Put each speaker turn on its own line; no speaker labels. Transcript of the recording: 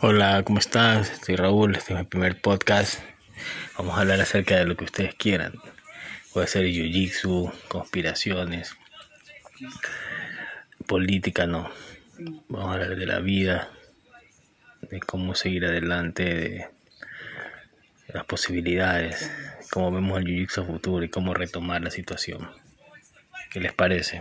Hola, ¿cómo estás? Soy Raúl, este es mi primer podcast. Vamos a hablar acerca de lo que ustedes quieran. Puede ser jiu-jitsu, conspiraciones, política, no. Vamos a hablar de la vida, de cómo seguir adelante, de las posibilidades, cómo vemos el jiu-jitsu futuro y cómo retomar la situación. ¿Qué les parece?